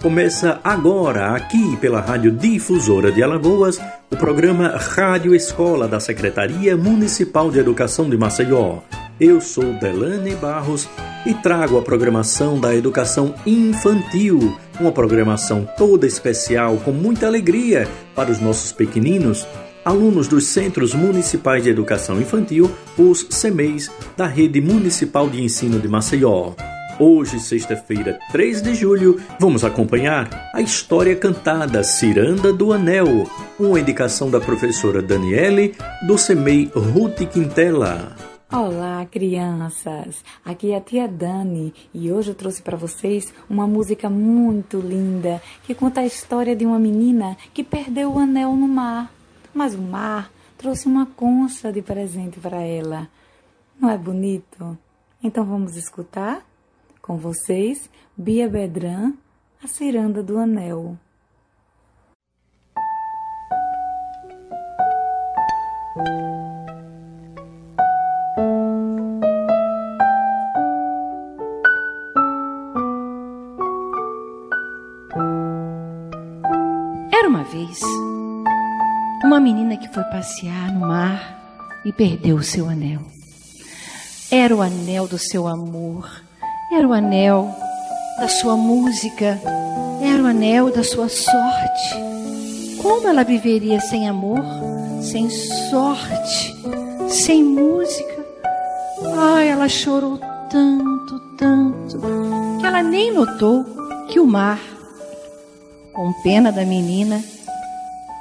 Começa agora, aqui pela Rádio Difusora de Alagoas, o programa Rádio Escola da Secretaria Municipal de Educação de Maceió. Eu sou Delane Barros e trago a programação da educação infantil, uma programação toda especial com muita alegria para os nossos pequeninos, alunos dos Centros Municipais de Educação Infantil, os CEMEIs, da Rede Municipal de Ensino de Maceió. Hoje, sexta-feira, 3 de julho, vamos acompanhar a história cantada Ciranda do Anel, uma indicação da professora Daniele do CEMEI Ruth Quintela. Olá, crianças! Aqui é a tia Dani e hoje eu trouxe para vocês uma música muito linda que conta a história de uma menina que perdeu o anel no mar, mas o mar trouxe uma concha de presente para ela. Não é bonito? Então vamos escutar? Com vocês, Bia Bedran, A Ciranda do Anel. Era uma vez uma menina que foi passear no mar e perdeu o seu anel. Era o anel do seu amor era o anel da sua música, era o anel da sua sorte. Como ela viveria sem amor, sem sorte, sem música? Ai, ela chorou tanto, tanto, que ela nem notou que o mar, com pena da menina,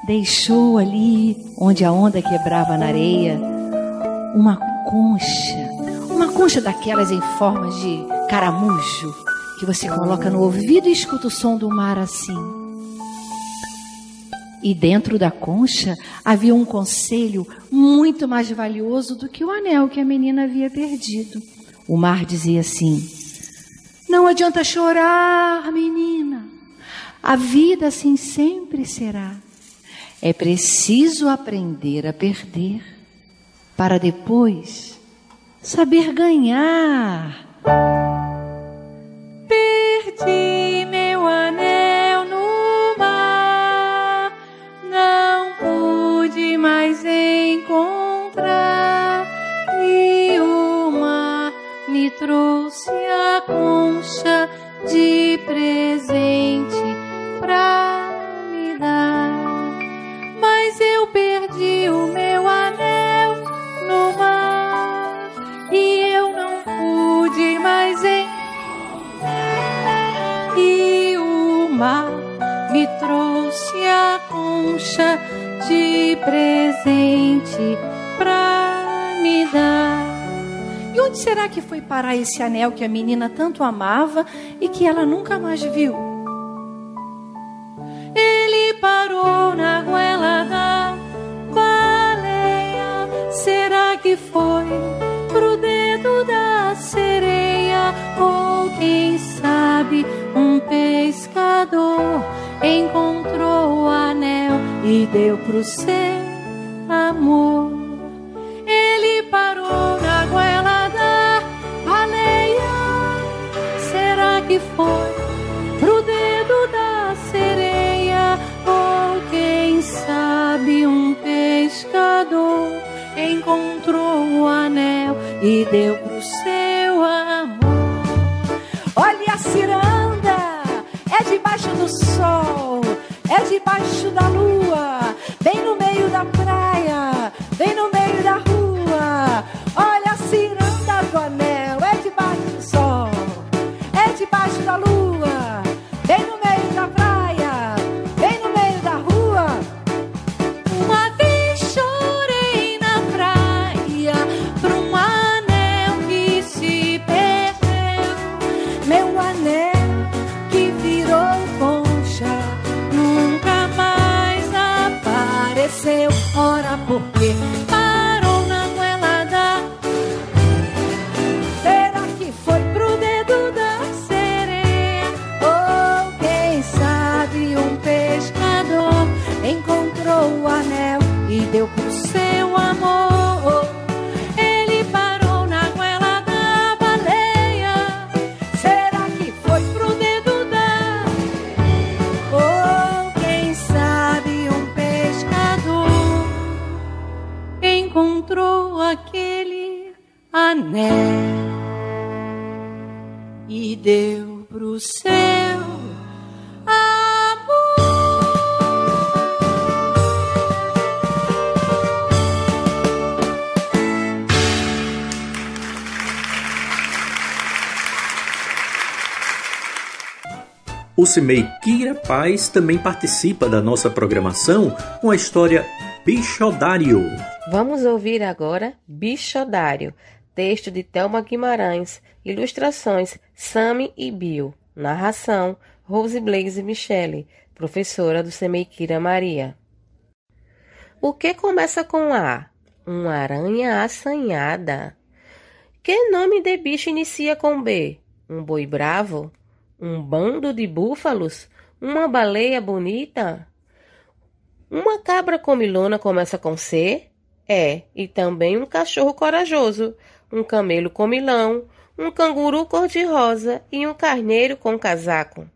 deixou ali, onde a onda quebrava na areia, uma concha, uma concha daquelas em forma de caramujo que você coloca no ouvido e escuta o som do mar assim. E dentro da concha havia um conselho muito mais valioso do que o anel que a menina havia perdido. O mar dizia assim: Não adianta chorar, menina. A vida assim sempre será. É preciso aprender a perder para depois saber ganhar. Trouxe a concha de presente concha de presente pra me dar. E onde será que foi parar esse anel que a menina tanto amava e que ela nunca mais viu? Deu pro seu amor? Ele parou na goela da baleia. Será que foi pro dedo da sereia? Ou quem sabe um pescador encontrou o anel e deu pro seu amor? Olha a ciranda, é debaixo do sol, é debaixo da lua, O Kira Paz também participa da nossa programação com a história Bichodário. Vamos ouvir agora Bichodário, texto de Thelma Guimarães, ilustrações Sami e Bill, narração Rose Blaze Michele, professora do Kira Maria. O que começa com A? Uma aranha assanhada. Que nome de bicho inicia com B? Um boi bravo? Um bando de búfalos? Uma baleia bonita? Uma cabra comilona começa com C? É, e também um cachorro corajoso, um camelo comilão, um canguru cor-de-rosa e um carneiro com casaco.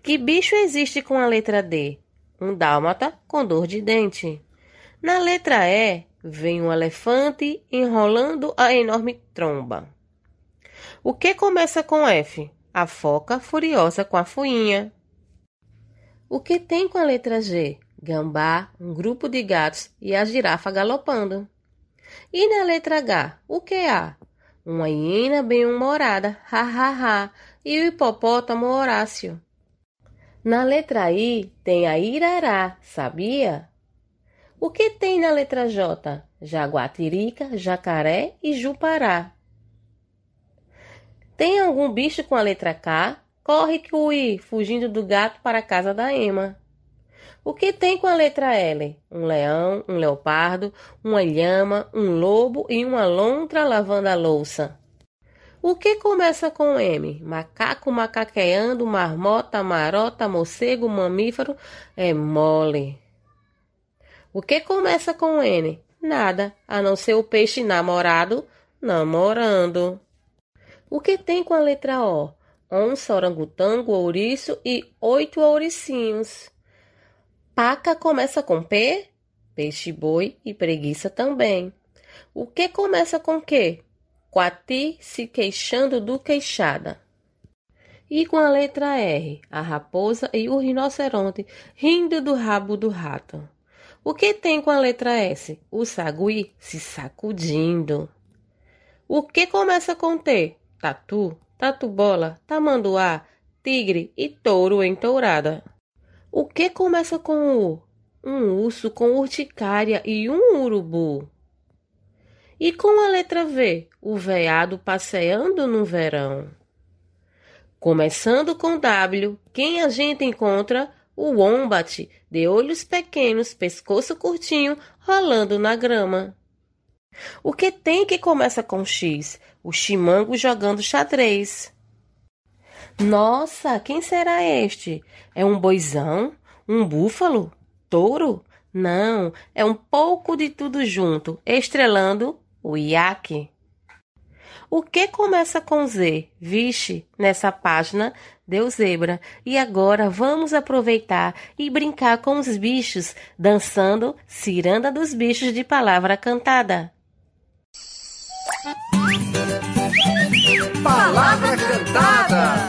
Que bicho existe com a letra D? Um dálmata com dor de dente. Na letra E, vem um elefante enrolando a enorme tromba. O que começa com F? A foca furiosa com a fuinha. O que tem com a letra G? Gambá, um grupo de gatos e a girafa galopando. E na letra H, o que há? Uma hiena bem-humorada, ha ha ha, e o hipopótamo Horácio. Na letra I tem a irará, sabia? O que tem na letra J? Jaguatirica, jacaré e jupará. Tem algum bicho com a letra K? Corre que o I, fugindo do gato para a casa da Ema. O que tem com a letra L? Um leão, um leopardo, uma lhama, um lobo e uma lontra lavando a louça. O que começa com M? Macaco macaqueando, marmota, marota, morcego, mamífero, é mole. O que começa com N? Nada, a não ser o peixe namorado namorando. O que tem com a letra O? Onça, orangotango, ouriço e oito ouricinhos. Paca começa com P? Peixe boi e preguiça também. O que começa com Q? Quati se queixando do queixada. E com a letra R, a raposa e o rinoceronte rindo do rabo do rato. O que tem com a letra S? O sagui se sacudindo. O que começa com T? Tatu, tatu-bola, tamanduá, tigre e touro em tourada. O que começa com U? Um urso com urticária e um urubu. E com a letra V, o veado passeando no verão. Começando com W, quem a gente encontra? O wombat, de olhos pequenos, pescoço curtinho, rolando na grama. O que tem que começa com X? O chimango jogando xadrez. Nossa, quem será este? É um boizão? Um búfalo? Touro? Não, é um pouco de tudo junto, estrelando o iaque. O que começa com Z? Vixe, nessa página deu zebra. E agora vamos aproveitar e brincar com os bichos, dançando Ciranda dos Bichos de Palavra Cantada. Palavra Cantada.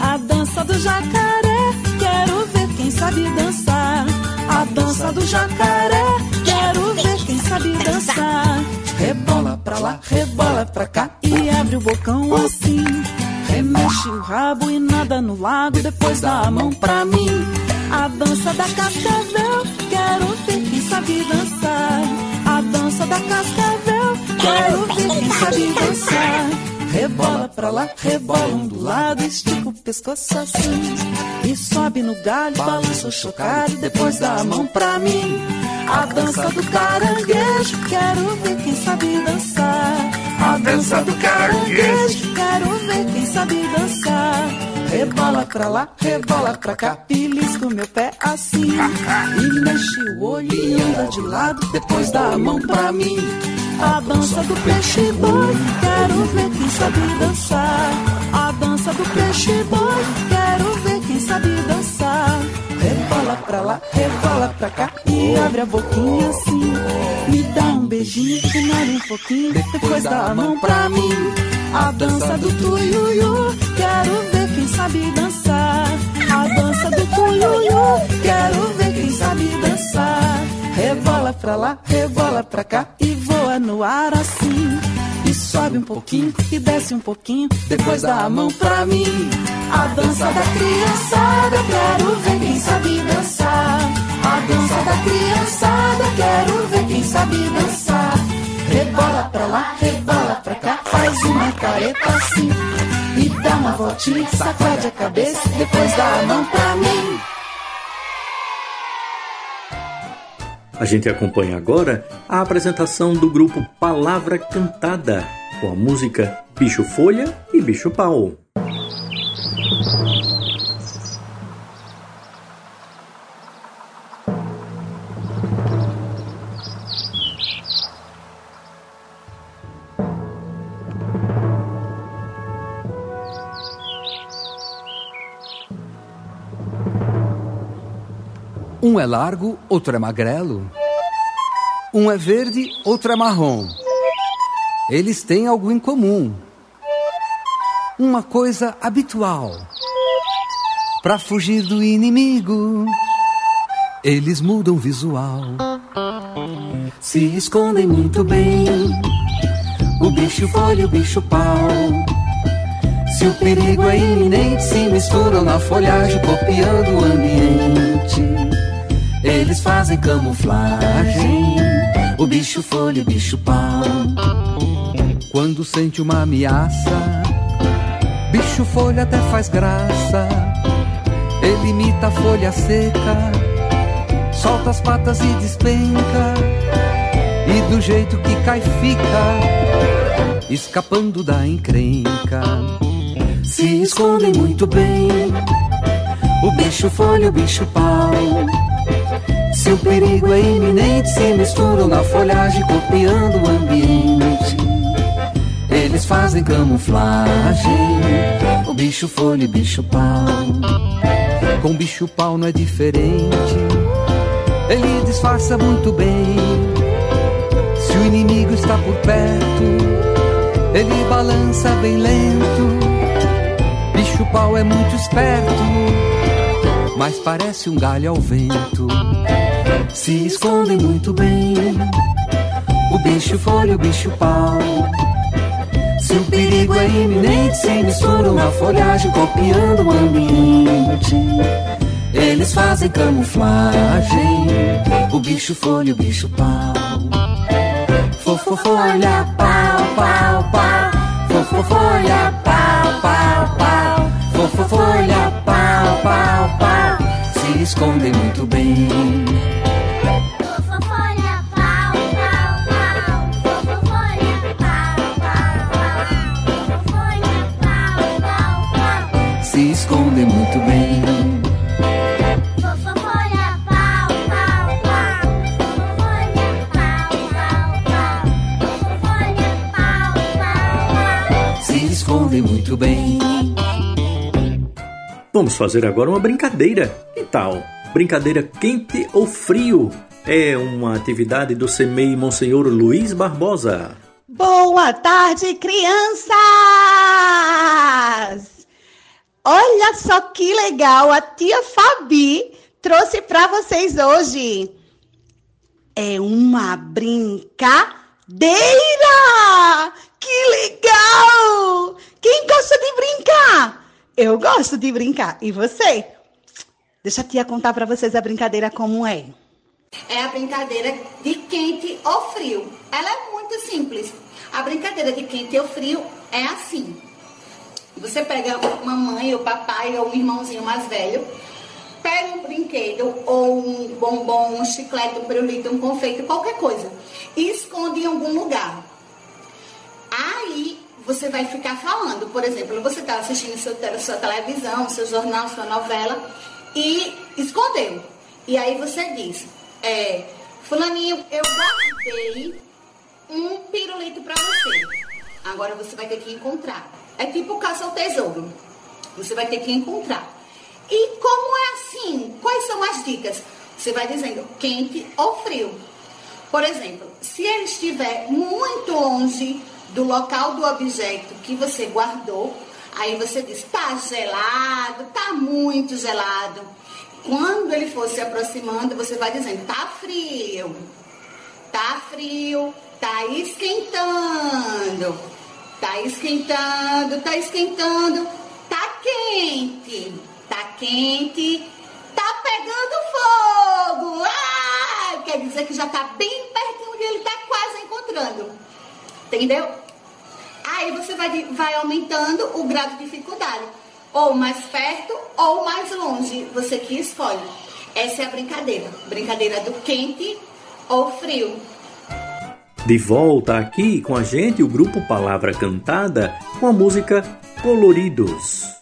A dança do jacaré, quero ver quem sabe dançar. A dança do jacaré, quero ver quem sabe dançar. Rebola pra lá, rebola pra cá bocão assim. Remexe o rabo e nada no lago, depois dá a mão pra mim. A dança da cascavel, quero ver quem sabe dançar. A dança da cascavel, quero ver quem sabe dançar. Rebola pra lá, rebola um do lado, estica o pescoço assim. E sobe no galho, balança o chocalho, depois dá a mão pra mim. A dança do caranguejo, quero ver quem sabe dançar. A dança do caranguejo, quero ver quem sabe dançar. Rebola pra lá, rebola pra cá, belisca o meu pé assim. E mexe o olho e anda de lado, depois dá a mão pra mim. A dança do peixe boi, quero ver quem sabe dançar. A dança do peixe boi, quero ver quem sabe dançar. Rebola pra lá, rebola pra cá e abre a boquinha assim. Me dá um beijinho, finale um pouquinho, depois dá a mão pra mim. A dança do tuiuiu, quero ver quem sabe dançar. A dança do tuiuiu, quero ver quem sabe dançar. Rebola pra lá, rebola pra cá e voa no ar assim. E sobe um pouquinho e desce um pouquinho, depois dá a mão pra mim. A dança da criançada, quero ver quem sabe dançar. A dança da criançada, quero ver quem sabe dançar. Rebola pra lá, rebola pra cá, faz uma careta assim. E dá uma voltinha, sacode a cabeça, depois dá a mão pra mim. A gente acompanha agora a apresentação do grupo Palavra Cantada, com a música Bicho Folha e Bicho Pau. Um é largo, outro é magrelo. Um é verde, outro é marrom. Eles têm algo em comum. Uma coisa habitual. Para fugir do inimigo, eles mudam visual. Se escondem muito bem. O bicho folha o bicho pau. Se o perigo é iminente, se misturam na folhagem, copiando o ambiente. Eles fazem camuflagem. O bicho folha o bicho pau. Quando sente uma ameaça, bicho folha até faz graça. Ele imita a folha seca, solta as patas e despenca. E do jeito que cai fica, escapando da encrenca. Se escondem muito bem, o bicho folha o bicho pau. Se o perigo é iminente, se misturam na folhagem, copiando o ambiente. Eles fazem camuflagem, o bicho folha e bicho pau. Com bicho pau não é diferente, ele disfarça muito bem. Se o inimigo está por perto, ele balança bem lento. Bicho pau é muito esperto, mas parece um galho ao vento se escondem muito bem. O bicho folha, o bicho pau. Se o perigo é iminente, se misturam na folhagem, copiando o ambiente. Eles fazem camuflagem. O bicho folha, o bicho pau. Fofo folha, pau, pau, pau. Fofo folha, pau, pau, pau. Fofo folha, pau, pau, pau. Se escondem muito bem. Escondem muito bem. Se escondem muito bem. Vamos fazer agora uma brincadeira. Que tal? Brincadeira quente ou frio? É uma atividade do CEMEI Monsenhor Luiz Barbosa. Boa tarde, crianças! Olha só que legal, a tia Fabi trouxe para vocês hoje. É uma brincadeira! Que legal! Quem gosta de brincar? Eu gosto de brincar. E você? Deixa a tia contar para vocês a brincadeira como é. É a brincadeira de quente ou frio. Ela é muito simples. A brincadeira de quente ou frio é assim. Você pega uma mãe, ou papai, ou um irmãozinho mais velho, pega um brinquedo, ou um bombom, um chiclete, um pirulito, um confeito, qualquer coisa, e esconde em algum lugar. Aí você vai ficar falando, por exemplo, você está assistindo seu, sua televisão, seu jornal, sua novela, e escondeu. E aí você diz, é, fulaninho, eu guardei um pirulito para você. Agora você vai ter que encontrar. É tipo caça ao tesouro. Você vai ter que encontrar. E como é assim? Quais são as dicas? Você vai dizendo quente ou frio. Por exemplo, se ele estiver muito longe do local do objeto que você guardou, aí você diz: tá gelado, tá muito gelado. Quando ele for se aproximando, você vai dizendo: tá frio, tá frio, tá esquentando, tá esquentando, tá esquentando, tá quente, tá quente, tá pegando fogo. Ah, quer dizer que já tá bem pertinho de ele tá quase encontrando. Entendeu? Aí você vai, vai aumentando o grau de dificuldade. Ou mais perto ou mais longe. Você que escolhe. Essa é a brincadeira. Brincadeira do quente ou frio. De volta aqui com a gente o grupo Palavra Cantada com a música Coloridos.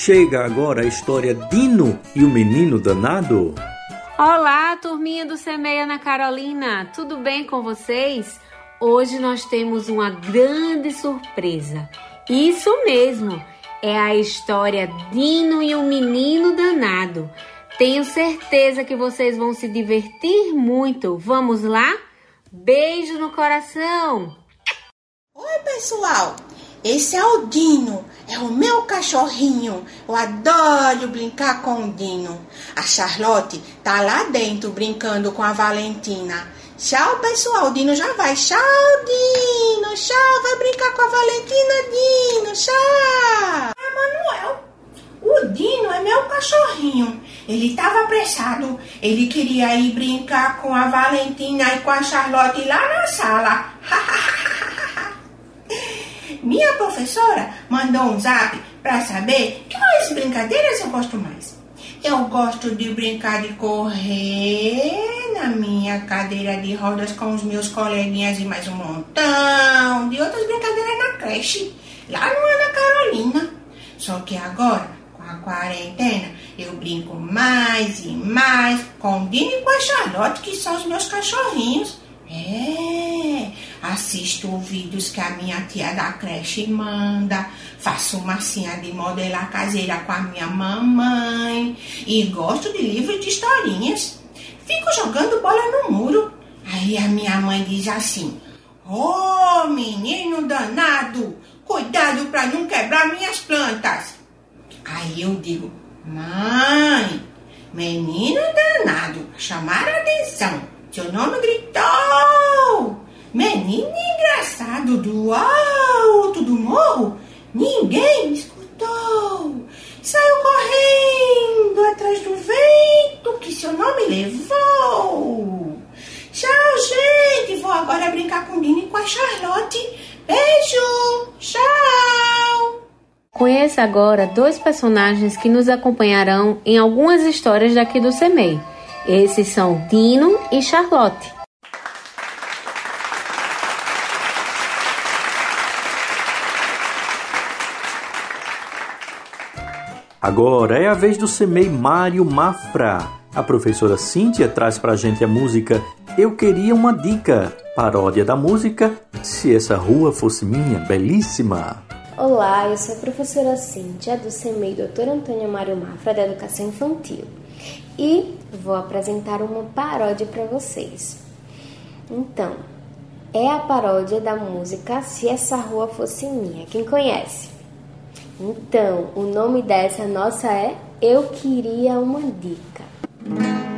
chega agora a história Dino e o Menino Danado. Olá, turminha do Semei Ana Carolina, tudo bem com vocês? Hoje nós temos uma grande surpresa. Isso mesmo, é a história Dino e o Menino Danado. Tenho certeza que vocês vão se divertir muito. Vamos lá? Beijo no coração! Oi, pessoal! Esse é o Dino, é o meu cachorrinho. Eu adoro brincar com o Dino. A Charlotte tá lá dentro brincando com a Valentina. Tchau, pessoal. O Dino já vai. Tchau, Dino. Tchau. Vai brincar com a Valentina, Dino. Tchau. É, Manuel. O Dino é meu cachorrinho. Ele estava apressado. Ele queria ir brincar com a Valentina e com a Charlotte lá na sala. Minha professora mandou um zap para saber quais brincadeiras eu gosto mais. Eu gosto de brincar de correr na minha cadeira de rodas com os meus coleguinhas e mais um montão de outras brincadeiras na creche, lá no Ana Carolina. Só que agora, com a quarentena, eu brinco mais e mais com o Dini e com a Charlotte, que são os meus cachorrinhos. É, assisto vídeos que a minha tia da creche manda, faço massinha de modelar caseira com a minha mamãe e gosto de livros de historinhas. Fico jogando bola no muro. Aí a minha mãe diz assim: Ô oh, menino danado, cuidado para não quebrar minhas plantas. Aí eu digo: Mãe, menino danado, chamar a atenção. Seu nome gritou. Menino engraçado do alto do morro, ninguém escutou. Saiu correndo atrás do vento que seu nome levou. Tchau, gente. Vou agora brincar com o Dini e com a Charlotte. Beijo. Tchau. Conheça agora dois personagens que nos acompanharão em algumas histórias daqui do CEMEI. Esses são Dino e Charlotte. Agora é a vez do Semei Mário Mafra. A professora Cíntia traz pra gente a música Eu Queria Uma Dica, paródia da música Se Essa Rua Fosse Minha, belíssima. Olá, eu sou a professora Cíntia do CEMEI Dr. Antônio Mário Mafra da Educação Infantil e vou apresentar uma paródia para vocês. Então, é a paródia da música Se Essa Rua Fosse Minha. Quem conhece? Então, o nome dessa nossa é Eu Queria Uma Dica.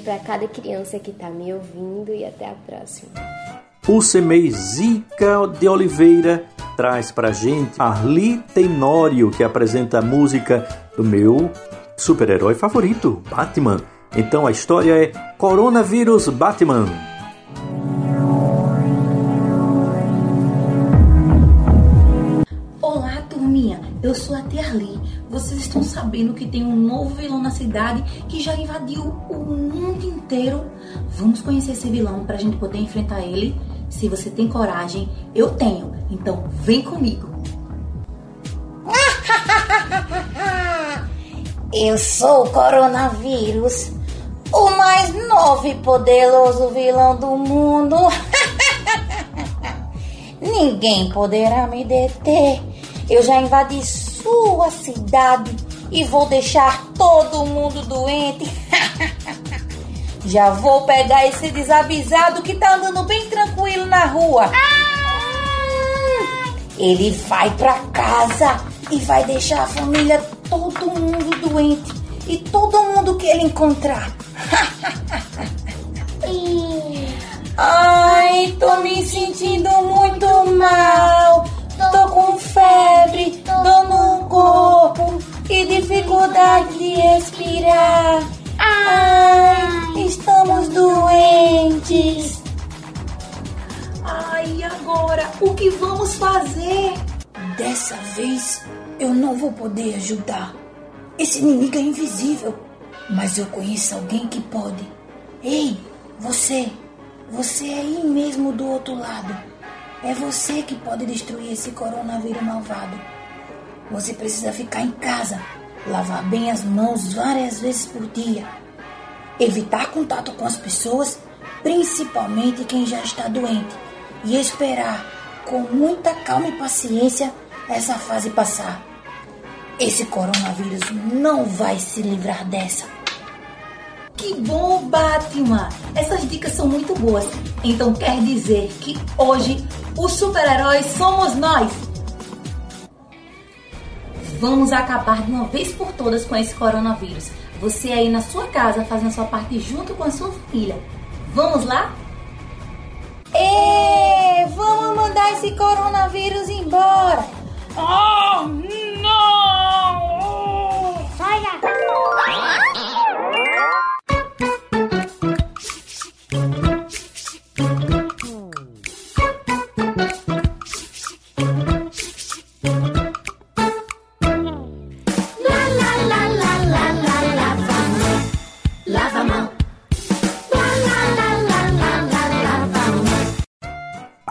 Para cada criança que tá me ouvindo e até a próxima. O Semei Zica de Oliveira traz pra gente Arli Tenório, que apresenta a música do meu super-herói favorito, Batman. Então a história é Coronavírus Batman. Olá, turminha. Eu sou a Tia Arli. Vocês estão sabendo que tem um novo vilão na cidade que já invadiu o mundo inteiro? Vamos conhecer esse vilão pra gente poder enfrentar ele? Se você tem coragem, eu tenho. Então vem comigo. Eu sou o coronavírus, o mais novo e poderoso vilão do mundo. Ninguém poderá me deter. Eu já invadi sua cidade e vou deixar todo mundo doente. já vou pegar esse desavisado que tá andando bem tranquilo na rua. Ele vai pra casa e vai deixar a família todo mundo doente e todo mundo que ele encontrar. Ai, tô me sentindo muito mal. Febre, dor no corpo e dificuldade de respirar. Ai, estamos doentes. Ai, agora? O que vamos fazer? Dessa vez eu não vou poder ajudar. Esse inimigo é invisível, mas eu conheço alguém que pode. Ei, você, você é aí mesmo do outro lado. É você que pode destruir esse coronavírus malvado. Você precisa ficar em casa, lavar bem as mãos várias vezes por dia, evitar contato com as pessoas, principalmente quem já está doente, e esperar com muita calma e paciência essa fase passar. Esse coronavírus não vai se livrar dessa. Que bom, Batman! Essas dicas são muito boas. Então quer dizer que hoje os super-heróis somos nós. Vamos acabar de uma vez por todas com esse coronavírus. Você aí na sua casa fazendo sua parte junto com a sua família. Vamos lá? Ê, vamos mandar esse coronavírus embora. Oh, não!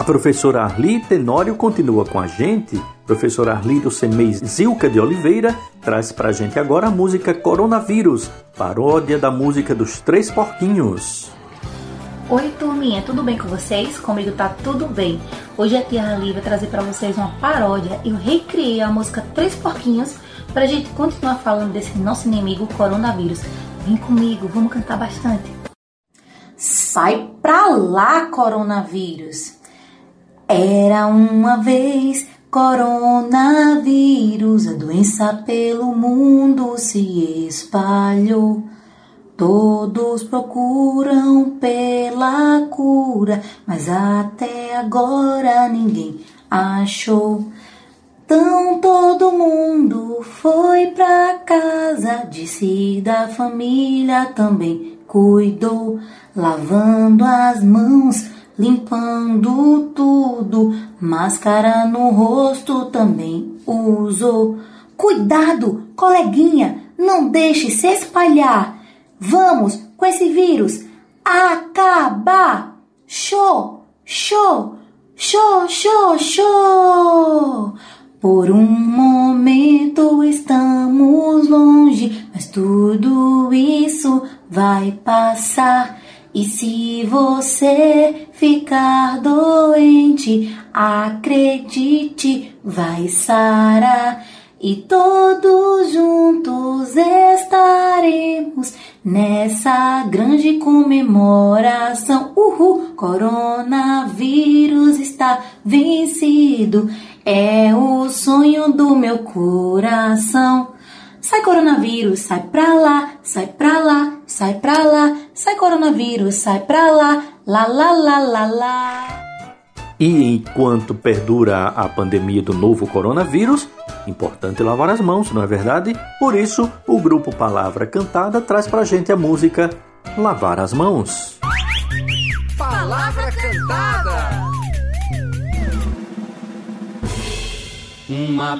Professora Arli Tenório continua com a gente. Professora Arli do CEMEI Zilca de Oliveira traz pra gente agora a música Coronavírus, paródia da música dos Três Porquinhos. Oi, turminha, tudo bem com vocês? Comigo tá tudo bem. Hoje a tia Ali vai trazer para vocês uma paródia. Eu recriei a música Três Porquinhos pra gente continuar falando desse nosso inimigo coronavírus. Vem comigo, vamos cantar bastante. Sai pra lá, coronavírus. Era uma vez coronavírus, a doença pelo mundo se espalhou. Todos procuram pela cura, mas até agora ninguém achou. Então todo mundo foi pra casa, disse da família também cuidou, lavando as mãos, limpando tudo, máscara no rosto também usou. Cuidado, coleguinha, não deixe se espalhar. Vamos com esse vírus acabar. Show, show, show, show, show. Por um momento estamos longe, mas tudo isso vai passar. E se você ficar doente, acredite, vai sarar. E todos juntos estaremos nessa grande comemoração. Uhul! Coronavírus está vencido. É o sonho do meu coração. Sai coronavírus, sai pra lá, sai pra lá, sai pra lá, sai coronavírus, sai pra lá, lá lá lá lá lá. E enquanto perdura a pandemia do novo coronavírus, importante lavar as mãos, não é verdade? Por isso, o grupo Palavra Cantada traz pra gente a música Lavar as Mãos. Palavra Cantada. Uma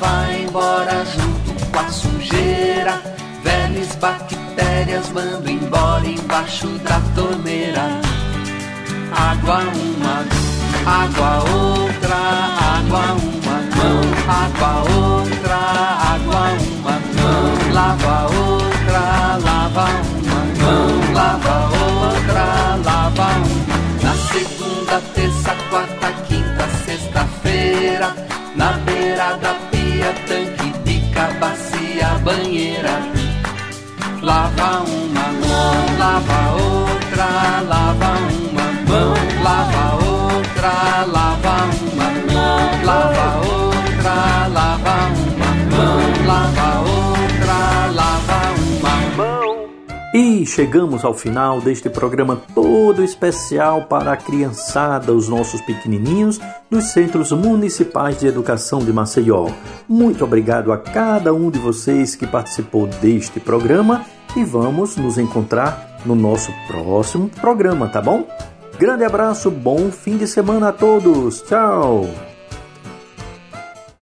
vai embora junto com a sujeira. Velhas bactérias mando embora embaixo da torneira. Água uma, água outra, água uma mão, água outra, chegamos ao final deste programa todo especial para a criançada, os nossos pequenininhos dos Centros Municipais de Educação de Maceió. Muito obrigado a cada um de vocês que participou deste programa e vamos nos encontrar no nosso próximo programa, tá bom? Grande abraço, bom fim de semana a todos. Tchau.